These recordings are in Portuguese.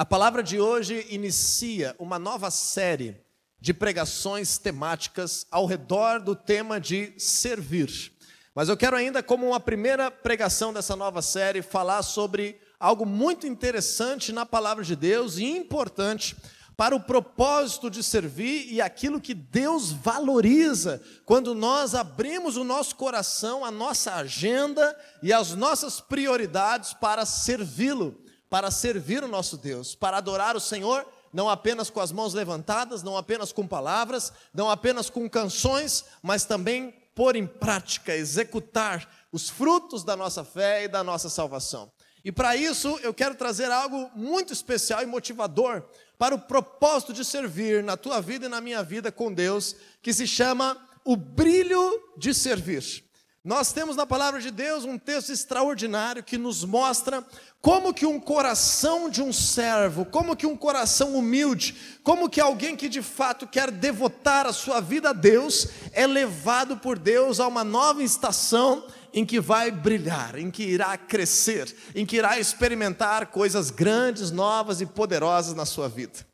A palavra de hoje inicia uma nova série de pregações temáticas ao redor do tema de servir. Mas eu quero ainda, como uma primeira pregação dessa nova série, falar sobre algo muito interessante na palavra de Deus e importante para o propósito de servir e aquilo que Deus valoriza quando nós abrimos o nosso coração, a nossa agenda e as nossas prioridades para servi-lo para servir o nosso Deus, para adorar o Senhor, não apenas com as mãos levantadas, não apenas com palavras, não apenas com canções, mas também pôr em prática, executar os frutos da nossa fé e da nossa salvação. E para isso eu quero trazer algo muito especial e motivador para o propósito de servir na tua vida e na minha vida com Deus, que se chama o brilho de servir. Nós temos na palavra de Deus um texto extraordinário que nos mostra como que um coração de um servo, como que um coração humilde, como que alguém que de fato quer devotar a sua vida a Deus, é levado por Deus a uma nova estação em que vai brilhar, em que irá crescer, em que irá experimentar coisas grandes, novas e poderosas na sua vida.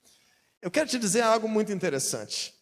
Eu quero te dizer algo muito interessante.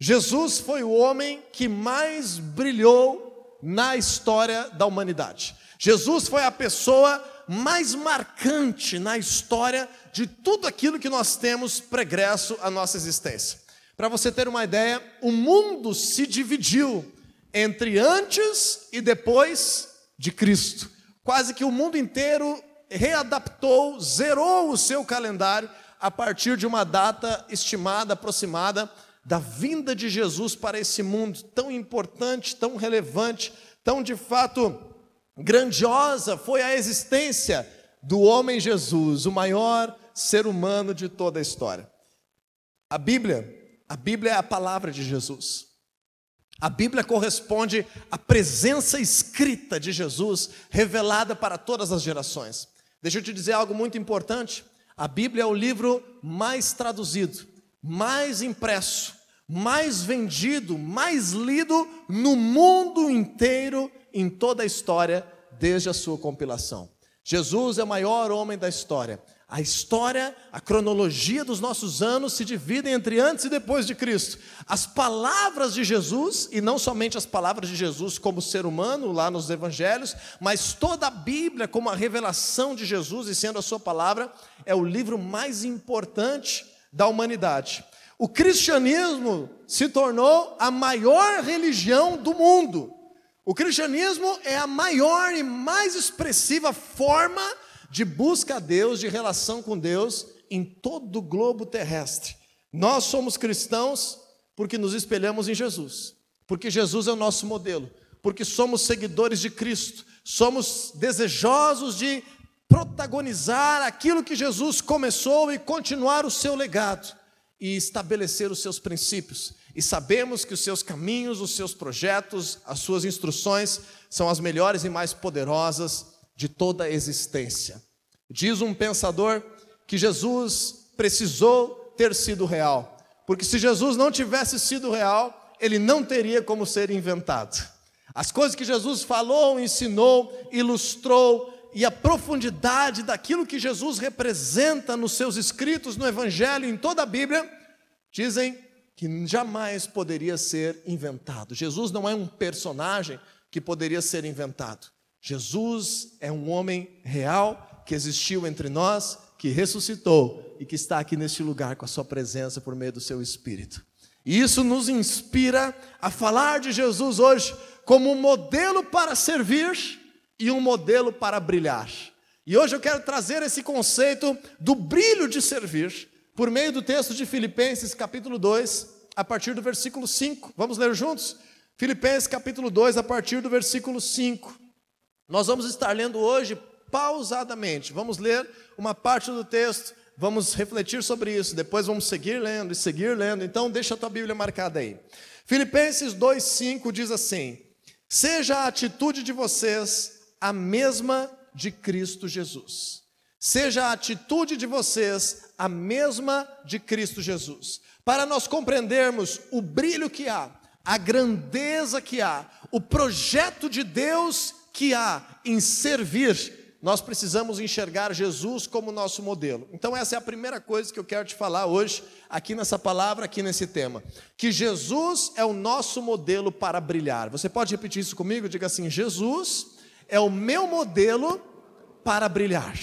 Jesus foi o homem que mais brilhou na história da humanidade. Jesus foi a pessoa mais marcante na história de tudo aquilo que nós temos pregresso à nossa existência. Para você ter uma ideia, o mundo se dividiu entre antes e depois de Cristo. Quase que o mundo inteiro readaptou, zerou o seu calendário a partir de uma data estimada, aproximada da vinda de Jesus para esse mundo tão importante, tão relevante, tão de fato grandiosa foi a existência do homem Jesus, o maior ser humano de toda a história. A Bíblia, a Bíblia é a palavra de Jesus. A Bíblia corresponde à presença escrita de Jesus, revelada para todas as gerações. Deixa eu te dizer algo muito importante. A Bíblia é o livro mais traduzido, mais impresso, mais vendido, mais lido no mundo inteiro, em toda a história, desde a sua compilação. Jesus é o maior homem da história. A história, a cronologia dos nossos anos se dividem entre antes e depois de Cristo. As palavras de Jesus, e não somente as palavras de Jesus como ser humano, lá nos evangelhos, mas toda a Bíblia como a revelação de Jesus e sendo a sua palavra, é o livro mais importante da humanidade. O cristianismo se tornou a maior religião do mundo. O cristianismo é a maior e mais expressiva forma de busca a Deus, de relação com Deus em todo o globo terrestre. Nós somos cristãos porque nos espelhamos em Jesus, porque Jesus é o nosso modelo, porque somos seguidores de Cristo, somos desejosos de protagonizar aquilo que Jesus começou e continuar o seu legado e estabelecer os seus princípios. E sabemos que os seus caminhos, os seus projetos, as suas instruções são as melhores e mais poderosas de toda a existência. Diz um pensador que Jesus precisou ter sido real, porque se Jesus não tivesse sido real, ele não teria como ser inventado. As coisas que Jesus falou, ensinou, ilustrou, e a profundidade daquilo que Jesus representa nos seus escritos no Evangelho, em toda a Bíblia, dizem que jamais poderia ser inventado. Jesus não é um personagem que poderia ser inventado. Jesus é um homem real que existiu entre nós, que ressuscitou e que está aqui neste lugar com a sua presença por meio do seu Espírito. E isso nos inspira a falar de Jesus hoje como um modelo para servir e um modelo para brilhar. E hoje eu quero trazer esse conceito do brilho de servir por meio do texto de Filipenses, capítulo 2, a partir do versículo 5. Vamos ler juntos? Filipenses, capítulo 2, a partir do versículo 5. Nós vamos estar lendo hoje pausadamente. Vamos ler uma parte do texto, vamos refletir sobre isso, depois vamos seguir lendo e seguir lendo. Então, deixa a tua Bíblia marcada aí. Filipenses 2:5 diz assim: Seja a atitude de vocês a mesma de Cristo Jesus. Seja a atitude de vocês a mesma de Cristo Jesus. Para nós compreendermos o brilho que há, a grandeza que há, o projeto de Deus que há em servir, nós precisamos enxergar Jesus como nosso modelo. Então, essa é a primeira coisa que eu quero te falar hoje, aqui nessa palavra, aqui nesse tema. Que Jesus é o nosso modelo para brilhar. Você pode repetir isso comigo? Diga assim: Jesus é o meu modelo para brilhar.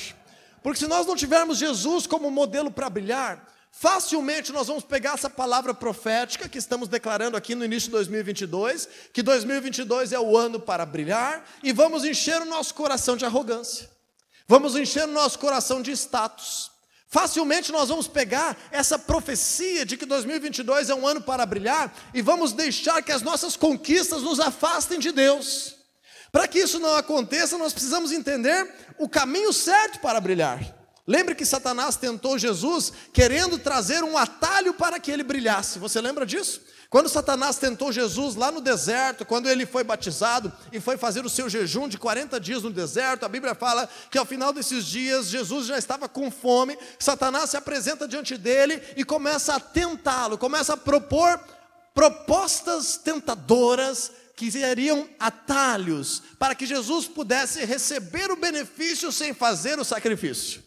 Porque se nós não tivermos Jesus como modelo para brilhar, facilmente nós vamos pegar essa palavra profética que estamos declarando aqui no início de 2022, que 2022 é o ano para brilhar, e vamos encher o nosso coração de arrogância, vamos encher o nosso coração de status. Facilmente nós vamos pegar essa profecia de que 2022 é um ano para brilhar e vamos deixar que as nossas conquistas nos afastem de Deus. Para que isso não aconteça, nós precisamos entender o caminho certo para brilhar. Lembre que Satanás tentou Jesus querendo trazer um atalho para que ele brilhasse. Você lembra disso? Quando Satanás tentou Jesus lá no deserto, quando ele foi batizado e foi fazer o seu jejum de 40 dias no deserto, a Bíblia fala que ao final desses dias Jesus já estava com fome. Satanás se apresenta diante dele e começa a tentá-lo, começa a propor propostas tentadoras que seriam atalhos para que Jesus pudesse receber o benefício sem fazer o sacrifício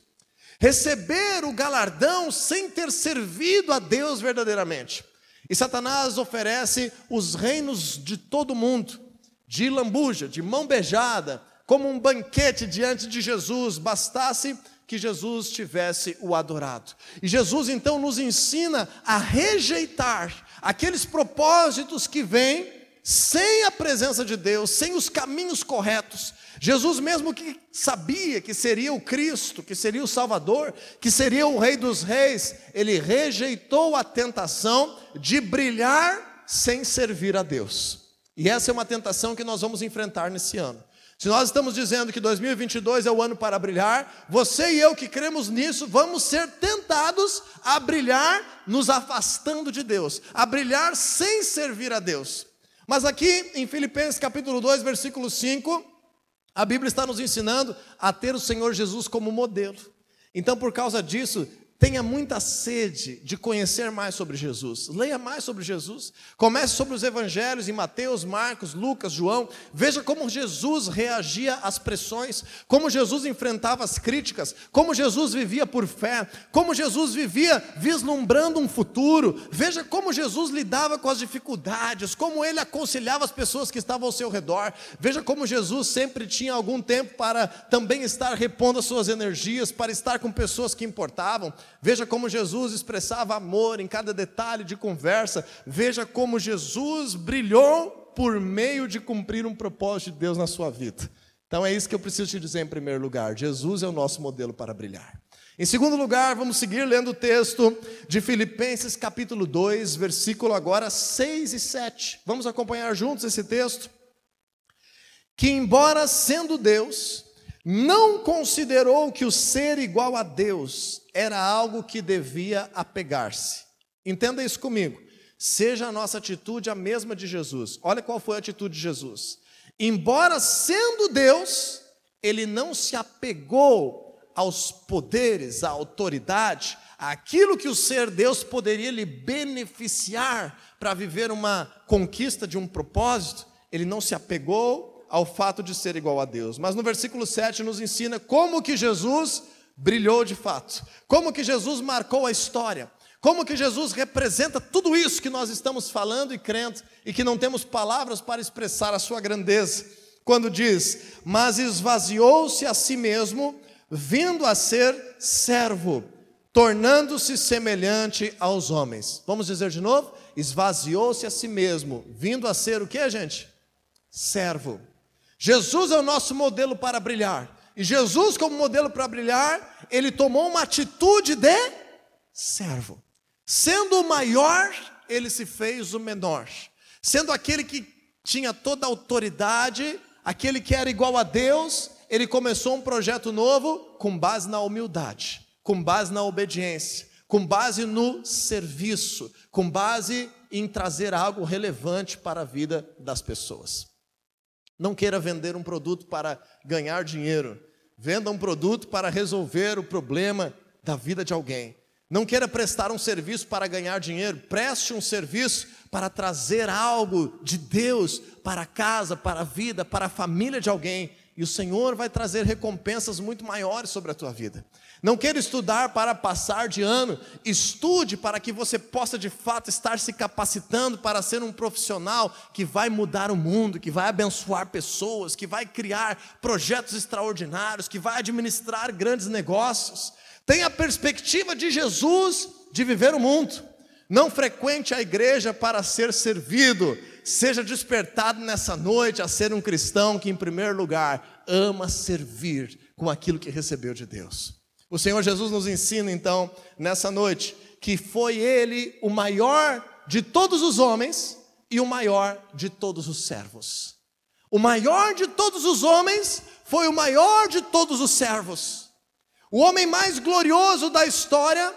receber o galardão sem ter servido a Deus verdadeiramente. E Satanás oferece os reinos de todo mundo, de lambuja, de mão beijada, como um banquete diante de Jesus, bastasse que Jesus tivesse o adorado. E Jesus então nos ensina a rejeitar aqueles propósitos que vêm sem a presença de Deus, sem os caminhos corretos, Jesus, mesmo que sabia que seria o Cristo, que seria o Salvador, que seria o Rei dos Reis, ele rejeitou a tentação de brilhar sem servir a Deus. E essa é uma tentação que nós vamos enfrentar nesse ano. Se nós estamos dizendo que 2022 é o ano para brilhar, você e eu que cremos nisso, vamos ser tentados a brilhar nos afastando de Deus, a brilhar sem servir a Deus. Mas aqui em Filipenses capítulo 2, versículo 5, a Bíblia está nos ensinando a ter o Senhor Jesus como modelo. Então, por causa disso, Tenha muita sede de conhecer mais sobre Jesus. Leia mais sobre Jesus. Comece sobre os evangelhos em Mateus, Marcos, Lucas, João. Veja como Jesus reagia às pressões, como Jesus enfrentava as críticas, como Jesus vivia por fé, como Jesus vivia vislumbrando um futuro. Veja como Jesus lidava com as dificuldades, como ele aconselhava as pessoas que estavam ao seu redor. Veja como Jesus sempre tinha algum tempo para também estar repondo as suas energias, para estar com pessoas que importavam. Veja como Jesus expressava amor em cada detalhe de conversa. Veja como Jesus brilhou por meio de cumprir um propósito de Deus na sua vida. Então é isso que eu preciso te dizer em primeiro lugar: Jesus é o nosso modelo para brilhar. Em segundo lugar, vamos seguir lendo o texto de Filipenses capítulo 2, versículo agora 6 e 7. Vamos acompanhar juntos esse texto? Que embora sendo Deus, não considerou que o ser igual a Deus era algo que devia apegar-se. Entenda isso comigo. Seja a nossa atitude a mesma de Jesus. Olha qual foi a atitude de Jesus. Embora sendo Deus, ele não se apegou aos poderes, à autoridade, aquilo que o ser Deus poderia lhe beneficiar para viver uma conquista de um propósito, ele não se apegou ao fato de ser igual a Deus. Mas no versículo 7 nos ensina como que Jesus brilhou de fato, como que Jesus marcou a história, como que Jesus representa tudo isso que nós estamos falando e crendo e que não temos palavras para expressar a sua grandeza. Quando diz: "Mas esvaziou-se a si mesmo, vindo a ser servo, tornando-se semelhante aos homens." Vamos dizer de novo? Esvaziou-se a si mesmo, vindo a ser o que, gente? Servo. Jesus é o nosso modelo para brilhar. E Jesus, como modelo para brilhar, ele tomou uma atitude de servo. Sendo o maior, ele se fez o menor. Sendo aquele que tinha toda a autoridade, aquele que era igual a Deus, ele começou um projeto novo com base na humildade, com base na obediência, com base no serviço, com base em trazer algo relevante para a vida das pessoas. Não queira vender um produto para ganhar dinheiro. Venda um produto para resolver o problema da vida de alguém. Não queira prestar um serviço para ganhar dinheiro. Preste um serviço para trazer algo de Deus para a casa, para a vida, para a família de alguém. e o Senhor vai trazer recompensas muito maiores sobre a tua vida. Não queira estudar para passar de ano, estude para que você possa de fato estar se capacitando para ser um profissional que vai mudar o mundo, que vai abençoar pessoas, que vai criar projetos extraordinários, que vai administrar grandes negócios. Tenha a perspectiva de Jesus de viver o mundo. Não frequente a igreja para ser servido, seja despertado nessa noite a ser um cristão que, em primeiro lugar, ama servir com aquilo que recebeu de Deus. O Senhor Jesus nos ensina então nessa noite que foi ele o maior de todos os homens e o maior de todos os servos. O maior de todos os homens foi o maior de todos os servos. O homem mais glorioso da história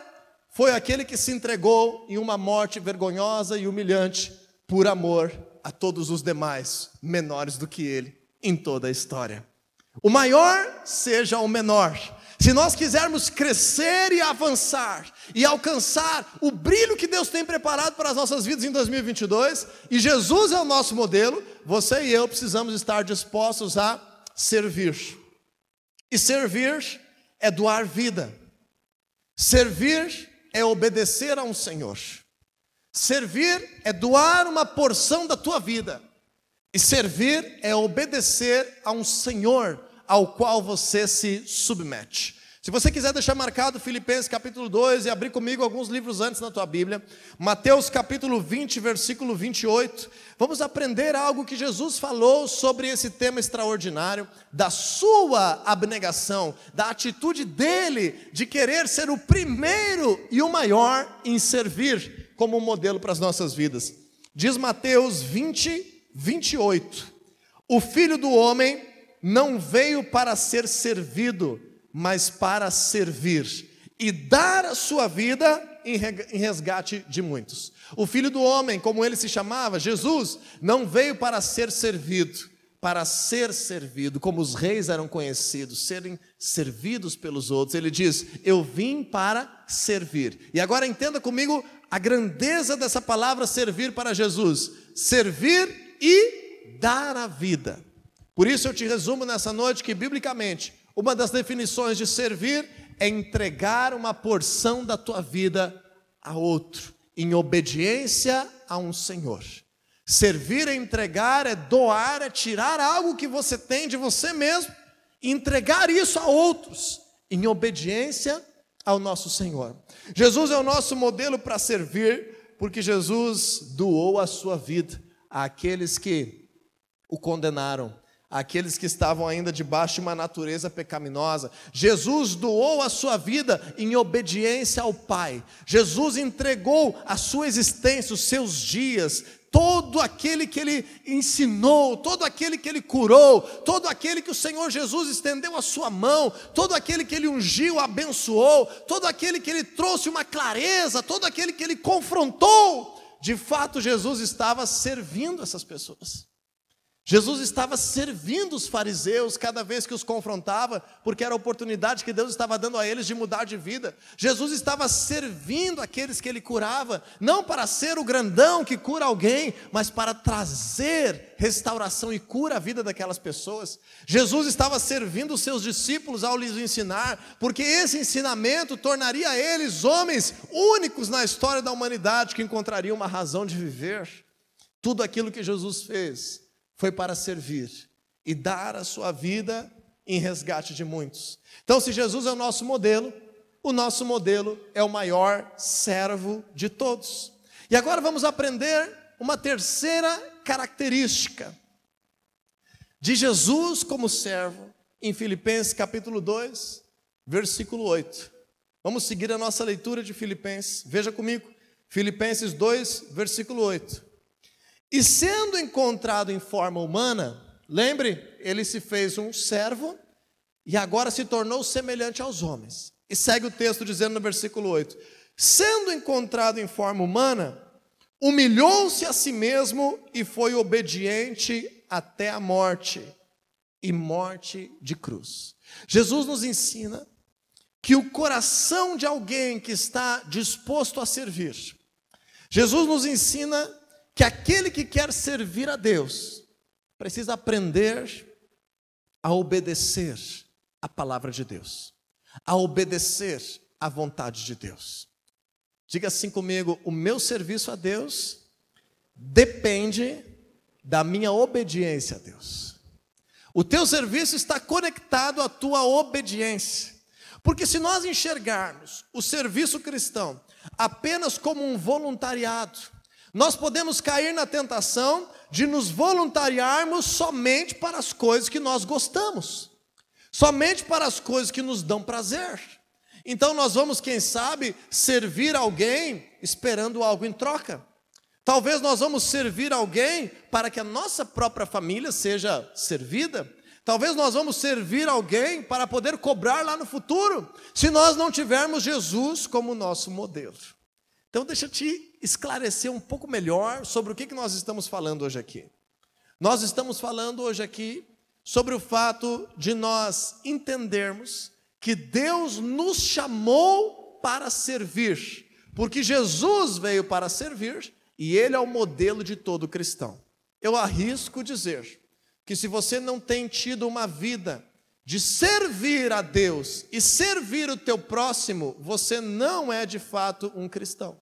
foi aquele que se entregou em uma morte vergonhosa e humilhante por amor a todos os demais menores do que ele em toda a história. O maior seja o menor se nós quisermos crescer e avançar e alcançar o brilho que Deus tem preparado para as nossas vidas em 2022, e Jesus é o nosso modelo, você e eu precisamos estar dispostos a servir. E servir é doar vida. Servir é obedecer a um Senhor. Servir é doar uma porção da tua vida. E servir é obedecer a um Senhor ao qual você se submete. Se você quiser deixar marcado Filipenses capítulo 2 e abrir comigo alguns livros antes na tua Bíblia, Mateus capítulo 20, versículo 28, vamos aprender algo que Jesus falou sobre esse tema extraordinário, da sua abnegação, da atitude dele de querer ser o primeiro e o maior em servir como modelo para as nossas vidas. Diz Mateus 20, 28: O filho do homem não veio para ser servido, mas para servir e dar a sua vida em resgate de muitos. O filho do homem, como ele se chamava, Jesus, não veio para ser servido, para ser servido, como os reis eram conhecidos, serem servidos pelos outros. Ele diz: Eu vim para servir. E agora entenda comigo a grandeza dessa palavra servir para Jesus: servir e dar a vida. Por isso eu te resumo nessa noite que, biblicamente, uma das definições de servir é entregar uma porção da tua vida a outro, em obediência a um Senhor. Servir é entregar, é doar, é tirar algo que você tem de você mesmo e entregar isso a outros, em obediência ao nosso Senhor. Jesus é o nosso modelo para servir, porque Jesus doou a sua vida àqueles que o condenaram aqueles que estavam ainda debaixo de uma natureza pecaminosa. Jesus doou a sua vida em obediência ao Pai. Jesus entregou a sua existência, os seus dias, todo aquele que ele ensinou, todo aquele que ele curou, todo aquele que o Senhor Jesus estendeu a sua mão, todo aquele que ele ungiu, abençoou, todo aquele que ele trouxe uma clareza, todo aquele que ele confrontou. De fato, Jesus estava servindo essas pessoas. Jesus estava servindo os fariseus cada vez que os confrontava, porque era a oportunidade que Deus estava dando a eles de mudar de vida. Jesus estava servindo aqueles que ele curava, não para ser o grandão que cura alguém, mas para trazer restauração e cura à vida daquelas pessoas. Jesus estava servindo os seus discípulos ao lhes ensinar, porque esse ensinamento tornaria eles homens únicos na história da humanidade que encontrariam uma razão de viver. Tudo aquilo que Jesus fez foi para servir e dar a sua vida em resgate de muitos. Então, se Jesus é o nosso modelo, o nosso modelo é o maior servo de todos. E agora vamos aprender uma terceira característica de Jesus como servo em Filipenses capítulo 2, versículo 8. Vamos seguir a nossa leitura de Filipenses. Veja comigo, Filipenses 2, versículo 8. E sendo encontrado em forma humana, lembre, ele se fez um servo e agora se tornou semelhante aos homens. E segue o texto dizendo no versículo 8: Sendo encontrado em forma humana, humilhou-se a si mesmo e foi obediente até a morte e morte de cruz. Jesus nos ensina que o coração de alguém que está disposto a servir, Jesus nos ensina que aquele que quer servir a Deus precisa aprender a obedecer a palavra de Deus, a obedecer a vontade de Deus. Diga assim comigo: o meu serviço a Deus depende da minha obediência a Deus. O teu serviço está conectado à tua obediência. Porque se nós enxergarmos o serviço cristão apenas como um voluntariado, nós podemos cair na tentação de nos voluntariarmos somente para as coisas que nós gostamos, somente para as coisas que nos dão prazer. Então nós vamos, quem sabe, servir alguém esperando algo em troca. Talvez nós vamos servir alguém para que a nossa própria família seja servida. Talvez nós vamos servir alguém para poder cobrar lá no futuro, se nós não tivermos Jesus como nosso modelo. Então, deixa eu te esclarecer um pouco melhor sobre o que nós estamos falando hoje aqui. Nós estamos falando hoje aqui sobre o fato de nós entendermos que Deus nos chamou para servir, porque Jesus veio para servir e Ele é o modelo de todo cristão. Eu arrisco dizer que se você não tem tido uma vida de servir a Deus e servir o teu próximo, você não é de fato um cristão.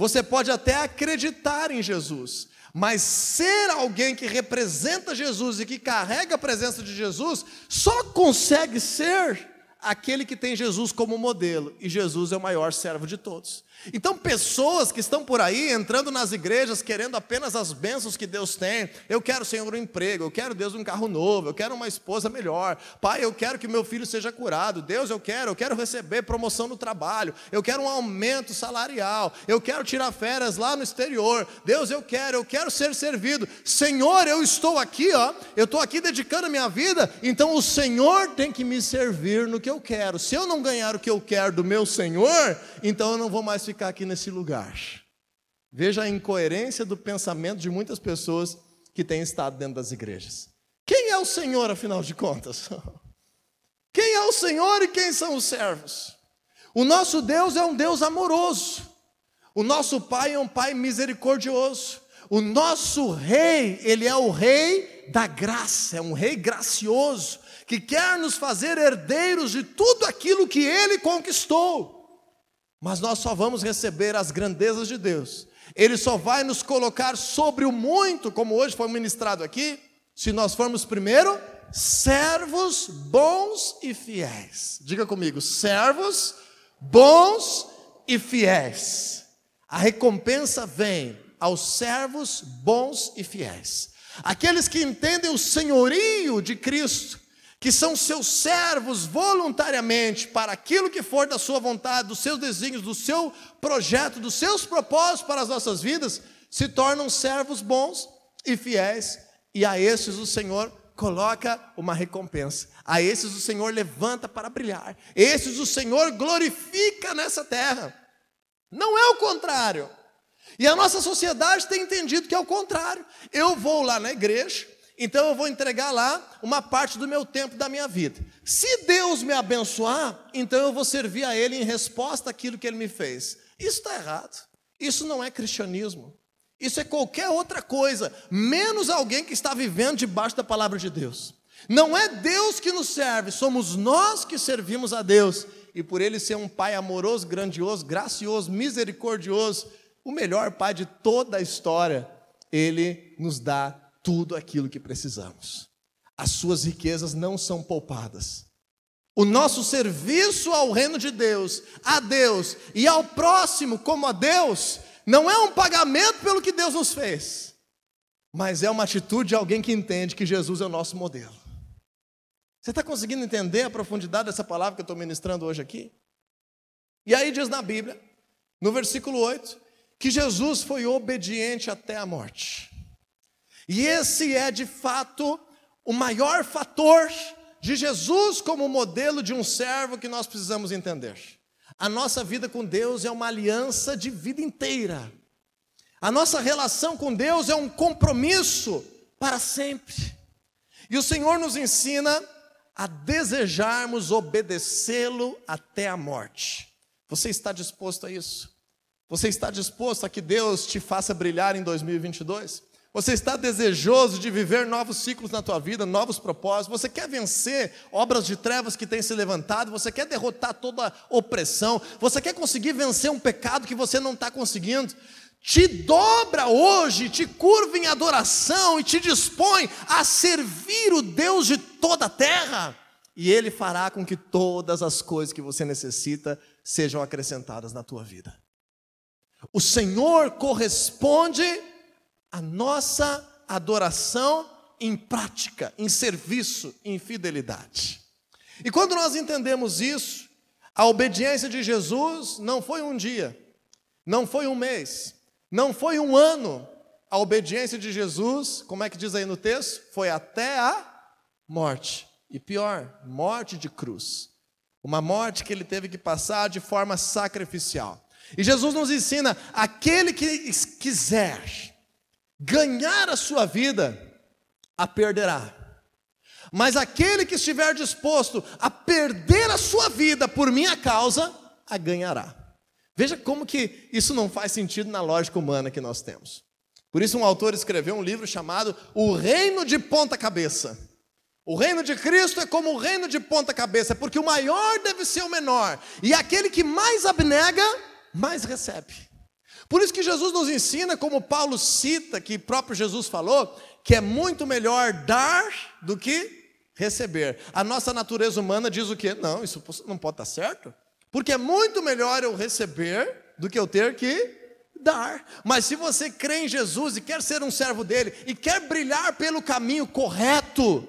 Você pode até acreditar em Jesus, mas ser alguém que representa Jesus e que carrega a presença de Jesus, só consegue ser aquele que tem Jesus como modelo, e Jesus é o maior servo de todos. Então, pessoas que estão por aí entrando nas igrejas querendo apenas as bênçãos que Deus tem, eu quero, Senhor, um emprego, eu quero, Deus, um carro novo, eu quero uma esposa melhor, Pai, eu quero que meu filho seja curado, Deus, eu quero, eu quero receber promoção no trabalho, eu quero um aumento salarial, eu quero tirar férias lá no exterior, Deus, eu quero, eu quero ser servido, Senhor, eu estou aqui, ó, eu estou aqui dedicando a minha vida, então o Senhor tem que me servir no que eu quero, se eu não ganhar o que eu quero do meu Senhor, então eu não vou mais ficar aqui nesse lugar. Veja a incoerência do pensamento de muitas pessoas que têm estado dentro das igrejas. Quem é o Senhor, afinal de contas? Quem é o Senhor e quem são os servos? O nosso Deus é um Deus amoroso. O nosso Pai é um Pai misericordioso. O nosso Rei, Ele é o Rei da graça, é um Rei gracioso, que quer nos fazer herdeiros de tudo aquilo que Ele conquistou. Mas nós só vamos receber as grandezas de Deus. Ele só vai nos colocar sobre o muito, como hoje foi ministrado aqui, se nós formos primeiro servos bons e fiéis. Diga comigo, servos bons e fiéis. A recompensa vem aos servos bons e fiéis. Aqueles que entendem o senhorio de Cristo que são seus servos voluntariamente para aquilo que for da sua vontade, dos seus desígnios, do seu projeto, dos seus propósitos para as nossas vidas, se tornam servos bons e fiéis, e a esses o Senhor coloca uma recompensa. A esses o Senhor levanta para brilhar. Esses o Senhor glorifica nessa terra. Não é o contrário. E a nossa sociedade tem entendido que é o contrário. Eu vou lá na igreja, então eu vou entregar lá uma parte do meu tempo da minha vida. Se Deus me abençoar, então eu vou servir a Ele em resposta àquilo que Ele me fez. Isso está errado. Isso não é cristianismo. Isso é qualquer outra coisa, menos alguém que está vivendo debaixo da palavra de Deus. Não é Deus que nos serve, somos nós que servimos a Deus. E por Ele ser um Pai amoroso, grandioso, gracioso, misericordioso, o melhor Pai de toda a história, Ele nos dá tudo aquilo que precisamos. As suas riquezas não são poupadas. O nosso serviço ao reino de Deus, a Deus e ao próximo como a Deus, não é um pagamento pelo que Deus nos fez, mas é uma atitude de alguém que entende que Jesus é o nosso modelo. Você está conseguindo entender a profundidade dessa palavra que eu estou ministrando hoje aqui? E aí diz na Bíblia, no versículo 8, que Jesus foi obediente até a morte. E esse é de fato o maior fator de Jesus como modelo de um servo que nós precisamos entender. A nossa vida com Deus é uma aliança de vida inteira. A nossa relação com Deus é um compromisso para sempre. E o Senhor nos ensina a desejarmos obedecê-lo até a morte. Você está disposto a isso? Você está disposto a que Deus te faça brilhar em 2022? Você está desejoso de viver novos ciclos na tua vida, novos propósitos? Você quer vencer obras de trevas que têm se levantado? Você quer derrotar toda opressão? Você quer conseguir vencer um pecado que você não está conseguindo? Te dobra hoje, te curva em adoração e te dispõe a servir o Deus de toda a terra. E Ele fará com que todas as coisas que você necessita sejam acrescentadas na tua vida. O Senhor corresponde a nossa adoração em prática, em serviço, em fidelidade. E quando nós entendemos isso, a obediência de Jesus não foi um dia, não foi um mês, não foi um ano. A obediência de Jesus, como é que diz aí no texto? Foi até a morte. E pior, morte de cruz. Uma morte que ele teve que passar de forma sacrificial. E Jesus nos ensina: aquele que quiser ganhar a sua vida, a perderá. Mas aquele que estiver disposto a perder a sua vida por minha causa, a ganhará. Veja como que isso não faz sentido na lógica humana que nós temos. Por isso um autor escreveu um livro chamado O Reino de Ponta Cabeça. O reino de Cristo é como o reino de ponta cabeça, porque o maior deve ser o menor, e aquele que mais abnega, mais recebe. Por isso que Jesus nos ensina, como Paulo cita, que próprio Jesus falou, que é muito melhor dar do que receber. A nossa natureza humana diz o quê? Não, isso não pode estar certo. Porque é muito melhor eu receber do que eu ter que dar. Mas se você crê em Jesus e quer ser um servo dele e quer brilhar pelo caminho correto,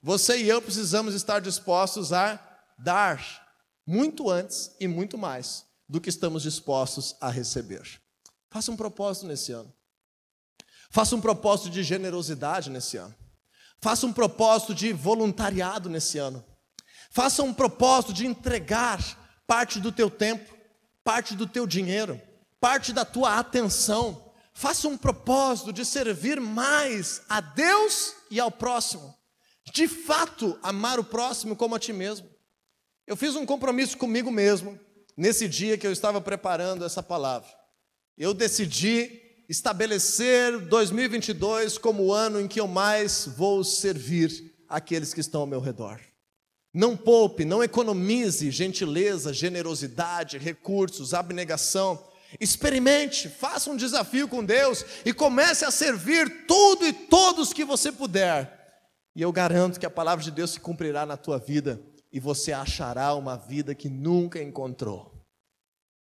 você e eu precisamos estar dispostos a dar muito antes e muito mais do que estamos dispostos a receber. Faça um propósito nesse ano. Faça um propósito de generosidade nesse ano. Faça um propósito de voluntariado nesse ano. Faça um propósito de entregar parte do teu tempo, parte do teu dinheiro, parte da tua atenção. Faça um propósito de servir mais a Deus e ao próximo. De fato, amar o próximo como a ti mesmo. Eu fiz um compromisso comigo mesmo nesse dia que eu estava preparando essa palavra eu decidi estabelecer 2022 como o ano em que eu mais vou servir aqueles que estão ao meu redor. Não poupe, não economize gentileza, generosidade, recursos, abnegação. Experimente, faça um desafio com Deus e comece a servir tudo e todos que você puder. E eu garanto que a palavra de Deus se cumprirá na tua vida e você achará uma vida que nunca encontrou.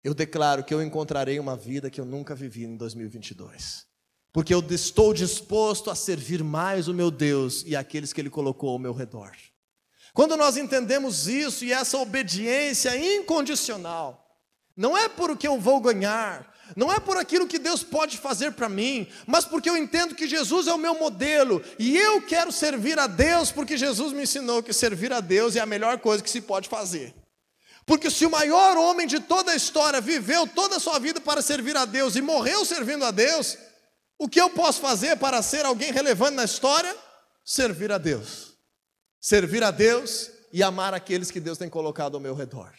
Eu declaro que eu encontrarei uma vida que eu nunca vivi em 2022. Porque eu estou disposto a servir mais o meu Deus e aqueles que Ele colocou ao meu redor. Quando nós entendemos isso e essa obediência incondicional, não é por o que eu vou ganhar, não é por aquilo que Deus pode fazer para mim, mas porque eu entendo que Jesus é o meu modelo e eu quero servir a Deus porque Jesus me ensinou que servir a Deus é a melhor coisa que se pode fazer. Porque se o maior homem de toda a história viveu toda a sua vida para servir a Deus e morreu servindo a Deus, o que eu posso fazer para ser alguém relevante na história? Servir a Deus. Servir a Deus e amar aqueles que Deus tem colocado ao meu redor.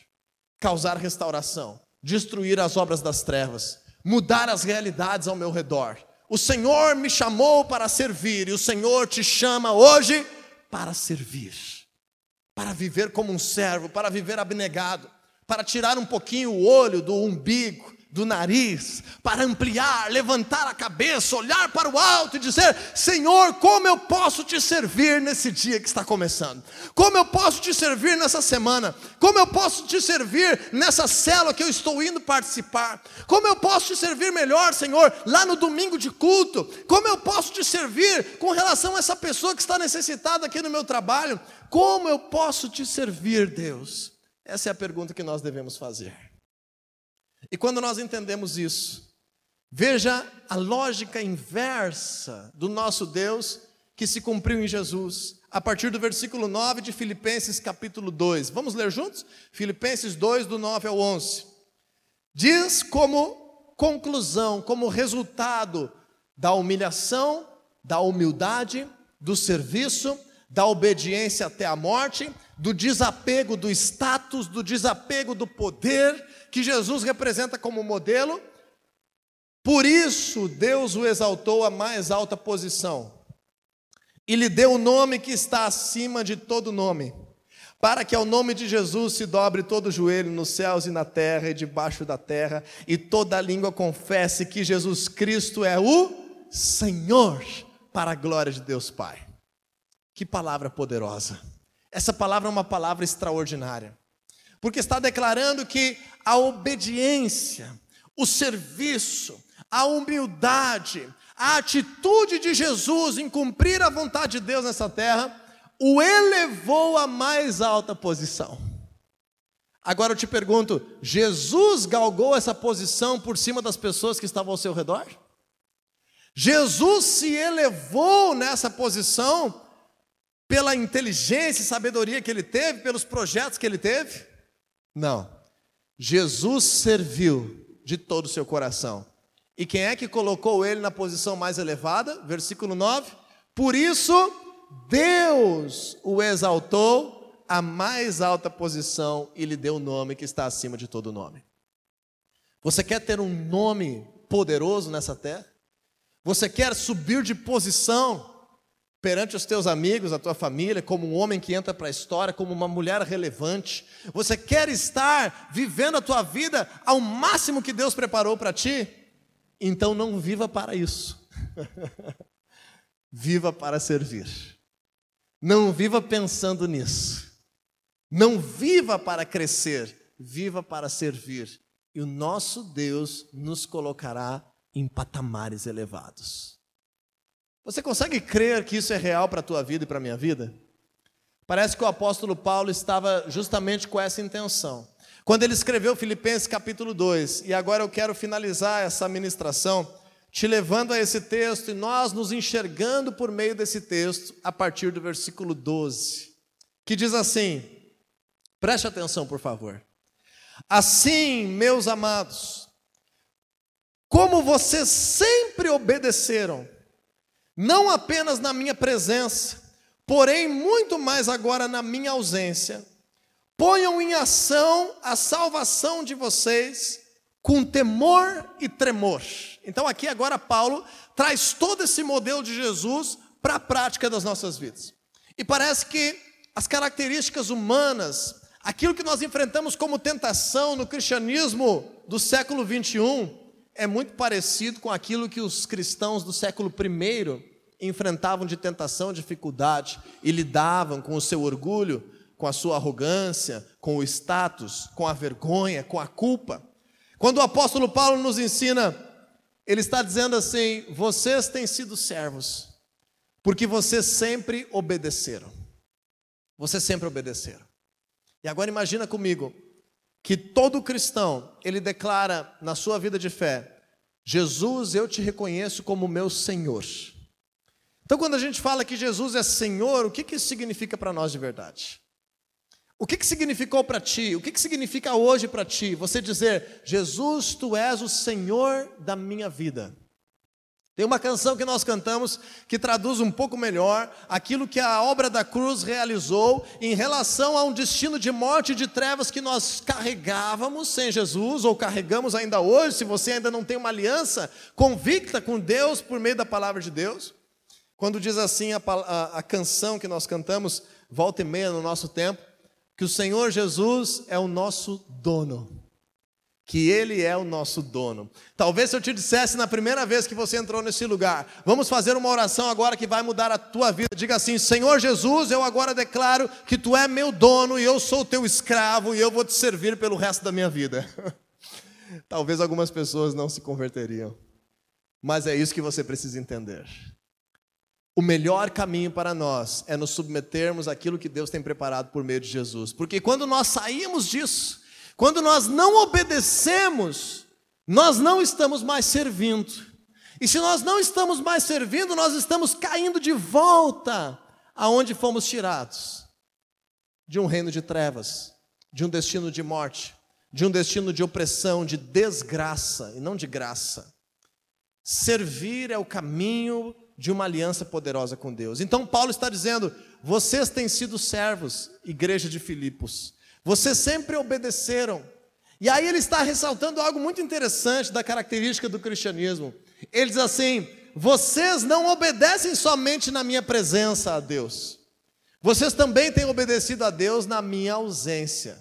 Causar restauração, destruir as obras das trevas, mudar as realidades ao meu redor. O Senhor me chamou para servir e o Senhor te chama hoje para servir para viver como um servo, para viver abnegado, para tirar um pouquinho o olho do umbigo, do nariz, para ampliar, levantar a cabeça, olhar para o alto e dizer: Senhor, como eu posso te servir nesse dia que está começando? Como eu posso te servir nessa semana? Como eu posso te servir nessa célula que eu estou indo participar? Como eu posso te servir melhor, Senhor, lá no domingo de culto? Como eu posso te servir com relação a essa pessoa que está necessitada aqui no meu trabalho? Como eu posso te servir, Deus? Essa é a pergunta que nós devemos fazer. E quando nós entendemos isso, veja a lógica inversa do nosso Deus que se cumpriu em Jesus, a partir do versículo 9 de Filipenses capítulo 2. Vamos ler juntos? Filipenses 2, do 9 ao 11. Diz como conclusão, como resultado da humilhação, da humildade, do serviço, da obediência até a morte, do desapego do status, do desapego do poder, que Jesus representa como modelo, Por isso Deus o exaltou à mais alta posição e lhe deu o nome que está acima de todo nome, para que ao nome de Jesus se dobre todo o joelho nos céus e na terra e debaixo da terra, e toda língua confesse que Jesus Cristo é o Senhor, para a glória de Deus Pai. Que palavra poderosa! Essa palavra é uma palavra extraordinária, porque está declarando que a obediência, o serviço, a humildade, a atitude de Jesus em cumprir a vontade de Deus nessa terra o elevou à mais alta posição. Agora eu te pergunto: Jesus galgou essa posição por cima das pessoas que estavam ao seu redor? Jesus se elevou nessa posição pela inteligência e sabedoria que ele teve, pelos projetos que ele teve? Não. Jesus serviu de todo o seu coração. E quem é que colocou ele na posição mais elevada? Versículo 9. Por isso, Deus o exaltou à mais alta posição e lhe deu o nome que está acima de todo nome. Você quer ter um nome poderoso nessa terra? Você quer subir de posição perante os teus amigos, a tua família, como um homem que entra para a história, como uma mulher relevante? Você quer estar vivendo a tua vida ao máximo que Deus preparou para ti? Então não viva para isso. viva para servir. Não viva pensando nisso. Não viva para crescer, viva para servir. E o nosso Deus nos colocará em patamares elevados. Você consegue crer que isso é real para a tua vida e para a minha vida? Parece que o apóstolo Paulo estava justamente com essa intenção. Quando ele escreveu Filipenses capítulo 2, e agora eu quero finalizar essa ministração te levando a esse texto e nós nos enxergando por meio desse texto a partir do versículo 12, que diz assim: preste atenção, por favor. Assim, meus amados, como vocês sempre obedeceram, não apenas na minha presença, porém muito mais agora na minha ausência, Ponham em ação a salvação de vocês com temor e tremor. Então, aqui agora, Paulo traz todo esse modelo de Jesus para a prática das nossas vidas. E parece que as características humanas, aquilo que nós enfrentamos como tentação no cristianismo do século 21, é muito parecido com aquilo que os cristãos do século I enfrentavam de tentação, dificuldade e lidavam com o seu orgulho com a sua arrogância, com o status, com a vergonha, com a culpa. Quando o apóstolo Paulo nos ensina, ele está dizendo assim: vocês têm sido servos, porque vocês sempre obedeceram. Vocês sempre obedeceram. E agora imagina comigo que todo cristão, ele declara na sua vida de fé: Jesus, eu te reconheço como meu Senhor. Então, quando a gente fala que Jesus é Senhor, o que, que isso significa para nós de verdade? O que, que significou para ti? O que, que significa hoje para ti? Você dizer, Jesus, tu és o Senhor da minha vida. Tem uma canção que nós cantamos que traduz um pouco melhor aquilo que a obra da cruz realizou em relação a um destino de morte e de trevas que nós carregávamos sem Jesus, ou carregamos ainda hoje, se você ainda não tem uma aliança convicta com Deus por meio da palavra de Deus. Quando diz assim a, a, a canção que nós cantamos, volta e meia no nosso tempo, que o Senhor Jesus é o nosso dono. Que Ele é o nosso dono. Talvez se eu te dissesse na primeira vez que você entrou nesse lugar, vamos fazer uma oração agora que vai mudar a tua vida. Diga assim: Senhor Jesus, eu agora declaro que Tu é meu dono e eu sou teu escravo e eu vou te servir pelo resto da minha vida. Talvez algumas pessoas não se converteriam, mas é isso que você precisa entender. O melhor caminho para nós é nos submetermos àquilo que Deus tem preparado por meio de Jesus. Porque quando nós saímos disso, quando nós não obedecemos, nós não estamos mais servindo. E se nós não estamos mais servindo, nós estamos caindo de volta aonde fomos tirados de um reino de trevas, de um destino de morte, de um destino de opressão, de desgraça e não de graça. Servir é o caminho de uma aliança poderosa com Deus. Então Paulo está dizendo: vocês têm sido servos, igreja de Filipos. Vocês sempre obedeceram. E aí ele está ressaltando algo muito interessante da característica do cristianismo. Ele diz assim: vocês não obedecem somente na minha presença a Deus, vocês também têm obedecido a Deus na minha ausência.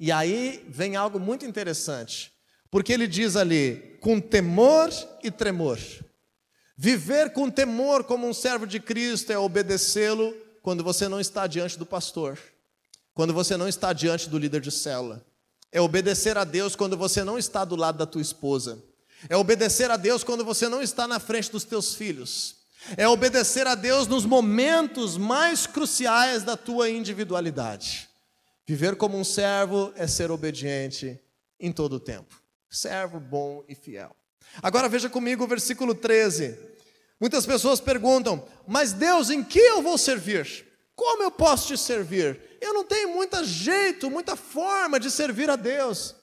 E aí vem algo muito interessante, porque ele diz ali: com temor e tremor. Viver com temor como um servo de Cristo é obedecê-lo quando você não está diante do pastor, quando você não está diante do líder de célula. É obedecer a Deus quando você não está do lado da tua esposa. É obedecer a Deus quando você não está na frente dos teus filhos. É obedecer a Deus nos momentos mais cruciais da tua individualidade. Viver como um servo é ser obediente em todo o tempo. Servo bom e fiel. Agora veja comigo o versículo 13. Muitas pessoas perguntam: Mas Deus, em que eu vou servir? Como eu posso te servir? Eu não tenho muito jeito, muita forma de servir a Deus.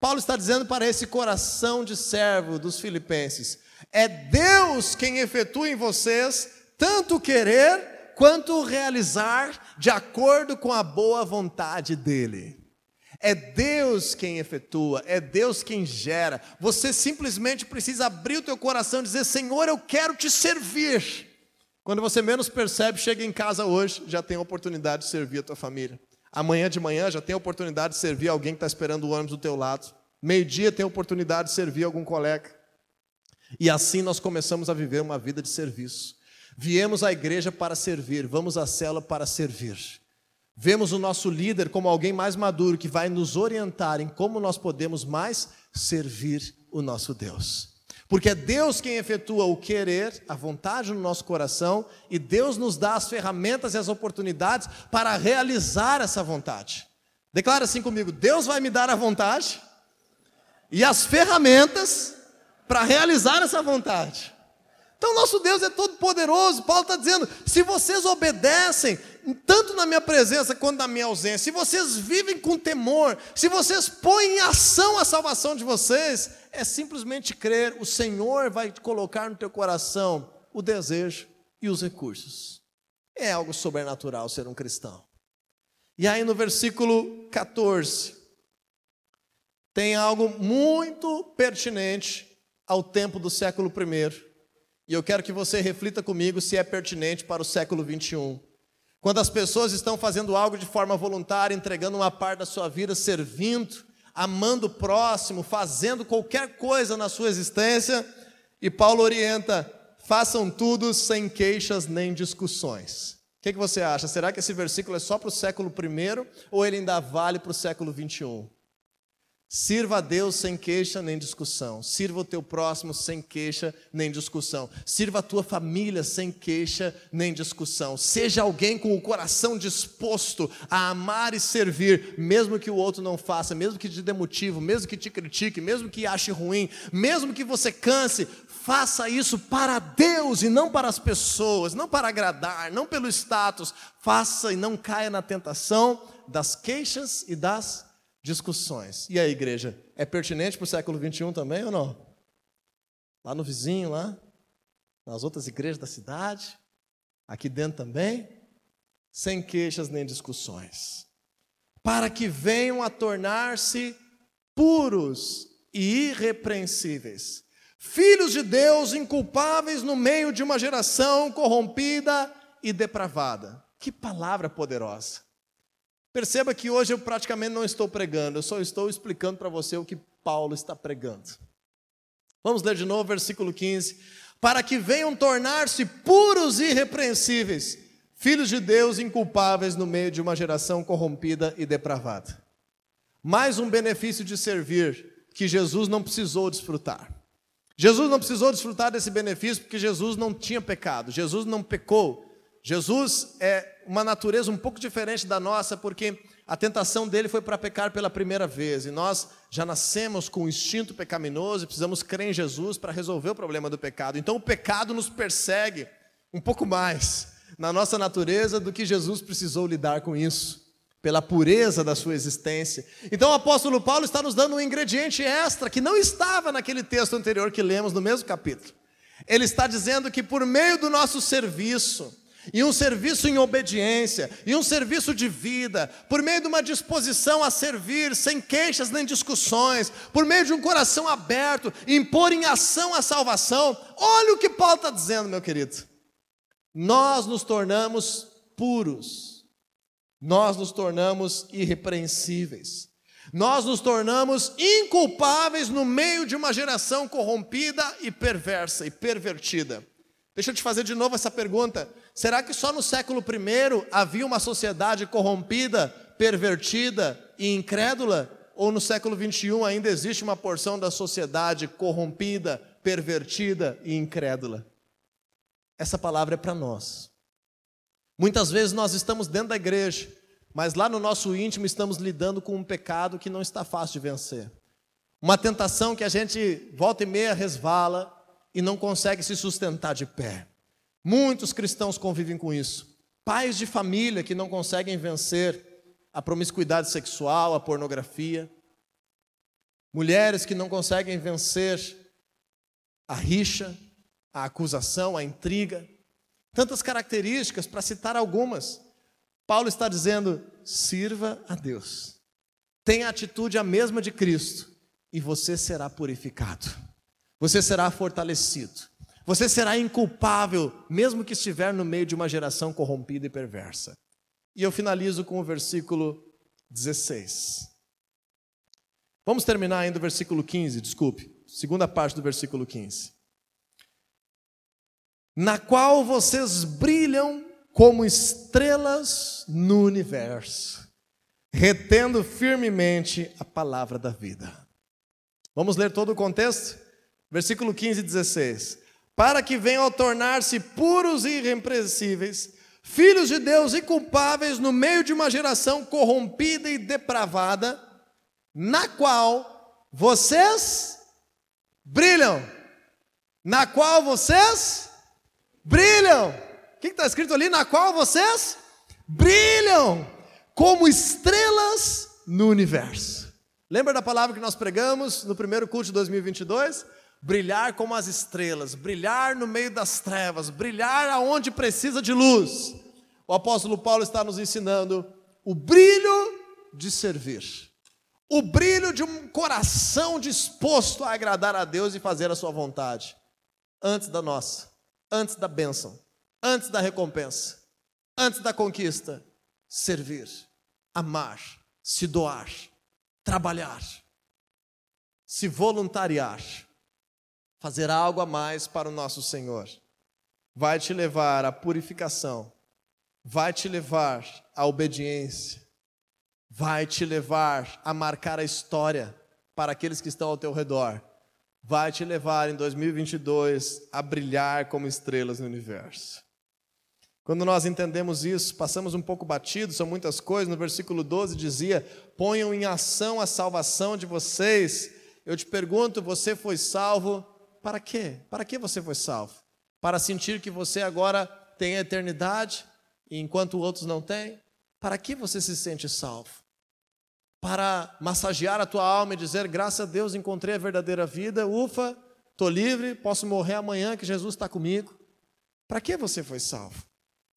Paulo está dizendo para esse coração de servo dos filipenses: é Deus quem efetua em vocês tanto querer quanto realizar de acordo com a boa vontade dEle. É Deus quem efetua, é Deus quem gera. Você simplesmente precisa abrir o teu coração e dizer: Senhor, eu quero te servir. Quando você menos percebe, chega em casa hoje, já tem a oportunidade de servir a tua família. Amanhã de manhã já tem a oportunidade de servir alguém que está esperando o ônibus do teu lado. Meio-dia tem a oportunidade de servir algum colega. E assim nós começamos a viver uma vida de serviço. Viemos à igreja para servir, vamos à cela para servir. Vemos o nosso líder como alguém mais maduro que vai nos orientar em como nós podemos mais servir o nosso Deus. Porque é Deus quem efetua o querer, a vontade no nosso coração, e Deus nos dá as ferramentas e as oportunidades para realizar essa vontade. Declara assim comigo: Deus vai me dar a vontade e as ferramentas para realizar essa vontade. Então, nosso Deus é todo poderoso. Paulo está dizendo: se vocês obedecem, tanto na minha presença quanto na minha ausência, se vocês vivem com temor, se vocês põem em ação a salvação de vocês, é simplesmente crer, o Senhor vai colocar no teu coração o desejo e os recursos. É algo sobrenatural ser um cristão. E aí no versículo 14, tem algo muito pertinente ao tempo do século I e eu quero que você reflita comigo se é pertinente para o século 21. Quando as pessoas estão fazendo algo de forma voluntária, entregando uma parte da sua vida, servindo, amando o próximo, fazendo qualquer coisa na sua existência, e Paulo orienta: façam tudo sem queixas nem discussões. O que, que você acha? Será que esse versículo é só para o século I ou ele ainda vale para o século 21? Sirva a Deus sem queixa nem discussão. Sirva o teu próximo sem queixa nem discussão. Sirva a tua família sem queixa nem discussão. Seja alguém com o coração disposto a amar e servir, mesmo que o outro não faça, mesmo que te dê motivo, mesmo que te critique, mesmo que ache ruim, mesmo que você canse. Faça isso para Deus e não para as pessoas, não para agradar, não pelo status. Faça e não caia na tentação das queixas e das discussões. E a igreja? É pertinente para o século 21 também ou não? Lá no vizinho, lá, nas outras igrejas da cidade, aqui dentro também, sem queixas nem discussões, para que venham a tornar-se puros e irrepreensíveis, filhos de Deus inculpáveis no meio de uma geração corrompida e depravada. Que palavra poderosa! Perceba que hoje eu praticamente não estou pregando, eu só estou explicando para você o que Paulo está pregando. Vamos ler de novo, versículo 15. Para que venham tornar-se puros e irrepreensíveis, filhos de Deus inculpáveis no meio de uma geração corrompida e depravada. Mais um benefício de servir que Jesus não precisou desfrutar. Jesus não precisou desfrutar desse benefício porque Jesus não tinha pecado, Jesus não pecou. Jesus é uma natureza um pouco diferente da nossa, porque a tentação dele foi para pecar pela primeira vez, e nós já nascemos com o instinto pecaminoso e precisamos crer em Jesus para resolver o problema do pecado. Então o pecado nos persegue um pouco mais na nossa natureza do que Jesus precisou lidar com isso, pela pureza da sua existência. Então o apóstolo Paulo está nos dando um ingrediente extra que não estava naquele texto anterior que lemos no mesmo capítulo. Ele está dizendo que por meio do nosso serviço, e um serviço em obediência, e um serviço de vida, por meio de uma disposição a servir, sem queixas nem discussões, por meio de um coração aberto, impor em ação a salvação. Olha o que Paulo está dizendo, meu querido. Nós nos tornamos puros, nós nos tornamos irrepreensíveis, nós nos tornamos inculpáveis no meio de uma geração corrompida e perversa e pervertida. Deixa eu te fazer de novo essa pergunta. Será que só no século I havia uma sociedade corrompida, pervertida e incrédula? Ou no século XXI ainda existe uma porção da sociedade corrompida, pervertida e incrédula? Essa palavra é para nós. Muitas vezes nós estamos dentro da igreja, mas lá no nosso íntimo estamos lidando com um pecado que não está fácil de vencer. Uma tentação que a gente volta e meia resvala e não consegue se sustentar de pé. Muitos cristãos convivem com isso. Pais de família que não conseguem vencer a promiscuidade sexual, a pornografia. Mulheres que não conseguem vencer a rixa, a acusação, a intriga. Tantas características, para citar algumas. Paulo está dizendo: sirva a Deus. Tenha a atitude a mesma de Cristo e você será purificado. Você será fortalecido. Você será inculpável, mesmo que estiver no meio de uma geração corrompida e perversa. E eu finalizo com o versículo 16. Vamos terminar ainda o versículo 15, desculpe, segunda parte do versículo 15. Na qual vocês brilham como estrelas no universo, retendo firmemente a palavra da vida. Vamos ler todo o contexto? Versículo 15 e 16 para que venham a tornar-se puros e irrepreensíveis, filhos de Deus inculpáveis no meio de uma geração corrompida e depravada, na qual vocês brilham. Na qual vocês brilham. O que está escrito ali? Na qual vocês brilham como estrelas no universo. Lembra da palavra que nós pregamos no primeiro culto de 2022? Brilhar como as estrelas, brilhar no meio das trevas, brilhar aonde precisa de luz. O apóstolo Paulo está nos ensinando o brilho de servir, o brilho de um coração disposto a agradar a Deus e fazer a sua vontade, antes da nossa, antes da bênção, antes da recompensa, antes da conquista. Servir, amar, se doar, trabalhar, se voluntariar fazer algo a mais para o nosso Senhor. Vai te levar à purificação, vai te levar à obediência, vai te levar a marcar a história para aqueles que estão ao teu redor. Vai te levar em 2022 a brilhar como estrelas no universo. Quando nós entendemos isso, passamos um pouco batido, são muitas coisas. No versículo 12 dizia: Ponham em ação a salvação de vocês. Eu te pergunto: você foi salvo para quê? Para que você foi salvo? Para sentir que você agora tem a eternidade, enquanto outros não têm? Para que você se sente salvo? Para massagear a tua alma e dizer: graças a Deus encontrei a verdadeira vida, ufa, estou livre, posso morrer amanhã que Jesus está comigo. Para que você foi salvo?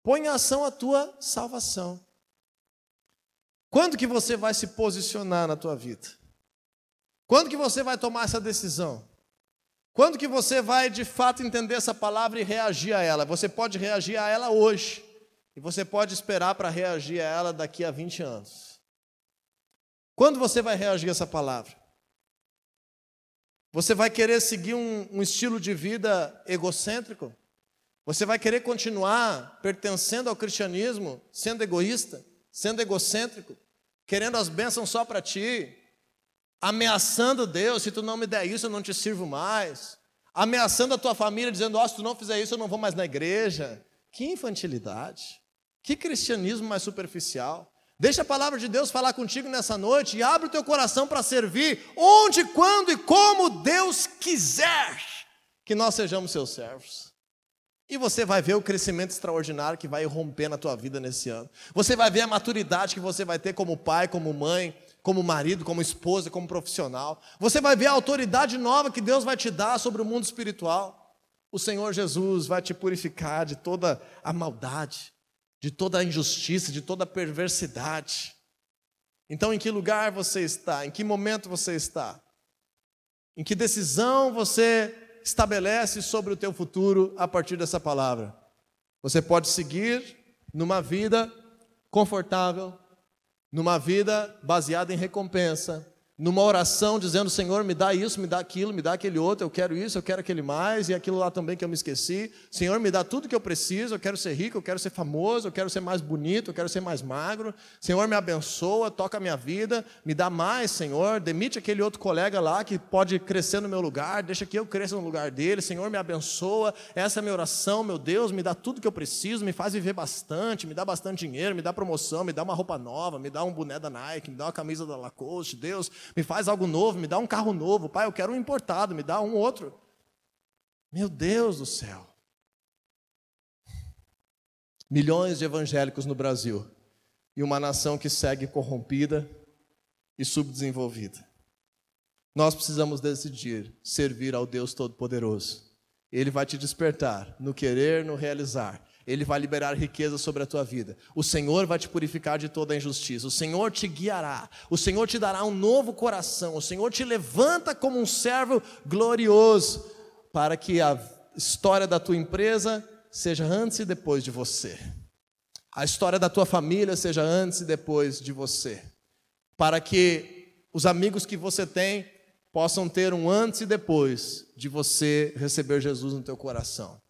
Põe em ação a tua salvação. Quando que você vai se posicionar na tua vida? Quando que você vai tomar essa decisão? Quando que você vai de fato entender essa palavra e reagir a ela? Você pode reagir a ela hoje. E você pode esperar para reagir a ela daqui a 20 anos. Quando você vai reagir a essa palavra? Você vai querer seguir um, um estilo de vida egocêntrico? Você vai querer continuar pertencendo ao cristianismo, sendo egoísta, sendo egocêntrico, querendo as bênçãos só para ti, ameaçando Deus: se tu não me der isso, eu não te sirvo mais. Ameaçando a tua família, dizendo: oh, se tu não fizer isso, eu não vou mais na igreja. Que infantilidade. Que cristianismo mais superficial. Deixa a palavra de Deus falar contigo nessa noite e abre o teu coração para servir onde, quando e como Deus quiser que nós sejamos seus servos. E você vai ver o crescimento extraordinário que vai romper na tua vida nesse ano. Você vai ver a maturidade que você vai ter como pai, como mãe, como marido, como esposa, como profissional. Você vai ver a autoridade nova que Deus vai te dar sobre o mundo espiritual. O Senhor Jesus vai te purificar de toda a maldade, de toda a injustiça, de toda a perversidade. Então, em que lugar você está? Em que momento você está? Em que decisão você estabelece sobre o teu futuro a partir dessa palavra? Você pode seguir numa vida confortável, numa vida baseada em recompensa, numa oração dizendo: Senhor, me dá isso, me dá aquilo, me dá aquele outro, eu quero isso, eu quero aquele mais, e aquilo lá também que eu me esqueci. Senhor, me dá tudo que eu preciso, eu quero ser rico, eu quero ser famoso, eu quero ser mais bonito, eu quero ser mais magro. Senhor, me abençoa, toca a minha vida, me dá mais, Senhor. Demite aquele outro colega lá que pode crescer no meu lugar, deixa que eu cresça no lugar dele. Senhor, me abençoa. Essa é a minha oração, meu Deus, me dá tudo que eu preciso, me faz viver bastante, me dá bastante dinheiro, me dá promoção, me dá uma roupa nova, me dá um boné da Nike, me dá uma camisa da Lacoste. Deus, me faz algo novo, me dá um carro novo, pai, eu quero um importado, me dá um outro. Meu Deus do céu. Milhões de evangélicos no Brasil e uma nação que segue corrompida e subdesenvolvida. Nós precisamos decidir servir ao Deus Todo-Poderoso. Ele vai te despertar no querer, no realizar. Ele vai liberar riqueza sobre a tua vida. O Senhor vai te purificar de toda a injustiça. O Senhor te guiará. O Senhor te dará um novo coração. O Senhor te levanta como um servo glorioso para que a história da tua empresa seja antes e depois de você. A história da tua família seja antes e depois de você. Para que os amigos que você tem possam ter um antes e depois de você receber Jesus no teu coração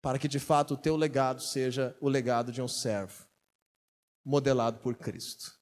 para que de fato o teu legado seja o legado de um servo, modelado por Cristo.